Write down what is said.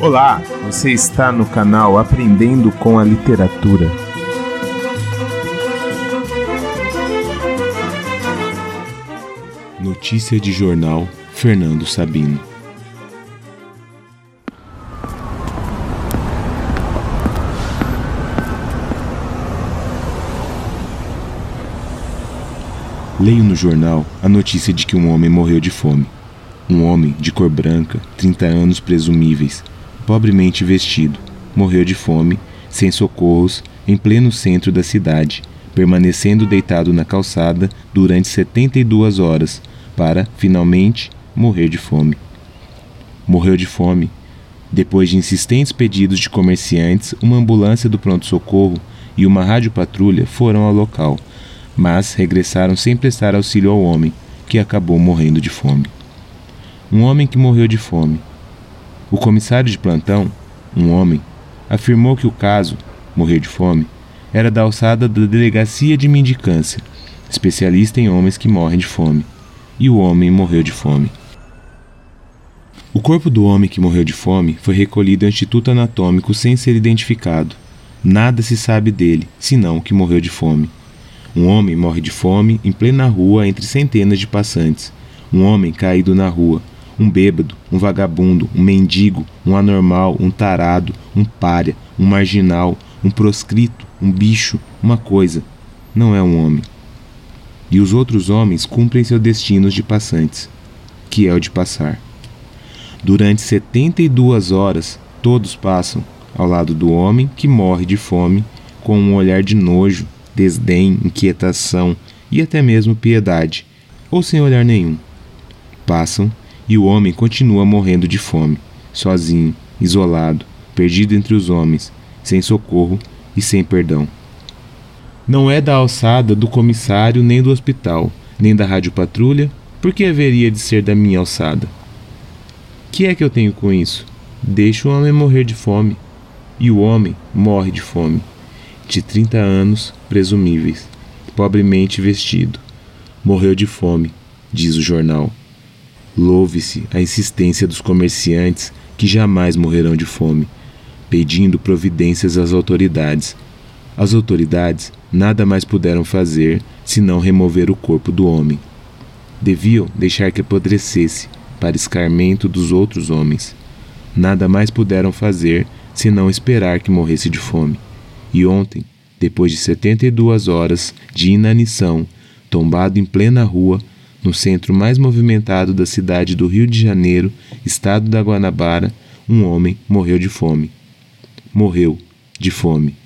Olá, você está no canal Aprendendo com a Literatura. Notícia de jornal Fernando Sabino. Leio no jornal a notícia de que um homem morreu de fome. Um homem de cor branca, 30 anos presumíveis, pobremente vestido, morreu de fome, sem socorros, em pleno centro da cidade, permanecendo deitado na calçada durante 72 horas, para, finalmente, morrer de fome. Morreu de fome. Depois de insistentes pedidos de comerciantes, uma ambulância do pronto-socorro e uma rádio-patrulha foram ao local mas regressaram sem prestar auxílio ao homem, que acabou morrendo de fome. Um homem que morreu de fome. O comissário de plantão, um homem, afirmou que o caso, morrer de fome, era da alçada da delegacia de mendicância, especialista em homens que morrem de fome, e o homem morreu de fome. O corpo do homem que morreu de fome foi recolhido ao Instituto Anatômico sem ser identificado. Nada se sabe dele, senão que morreu de fome. Um homem morre de fome em plena rua entre centenas de passantes. Um homem caído na rua. Um bêbado, um vagabundo, um mendigo, um anormal, um tarado, um pária, um marginal, um proscrito, um bicho, uma coisa. Não é um homem. E os outros homens cumprem seus destinos de passantes, que é o de passar. Durante 72 horas, todos passam ao lado do homem que morre de fome com um olhar de nojo desdém, inquietação e até mesmo piedade, ou sem olhar nenhum. Passam e o homem continua morrendo de fome, sozinho, isolado, perdido entre os homens, sem socorro e sem perdão. Não é da alçada do comissário nem do hospital, nem da rádio patrulha, porque haveria de ser da minha alçada. Que é que eu tenho com isso? Deixa o homem morrer de fome. E o homem morre de fome de 30 anos, presumíveis, pobremente vestido. Morreu de fome, diz o jornal. Louve-se a insistência dos comerciantes que jamais morrerão de fome, pedindo providências às autoridades. As autoridades nada mais puderam fazer senão remover o corpo do homem. Deviam deixar que apodrecesse, para escarmento dos outros homens. Nada mais puderam fazer senão esperar que morresse de fome. E ontem, depois de 72 horas de inanição, tombado em plena rua, no centro mais movimentado da cidade do Rio de Janeiro, estado da Guanabara, um homem morreu de fome. Morreu de fome.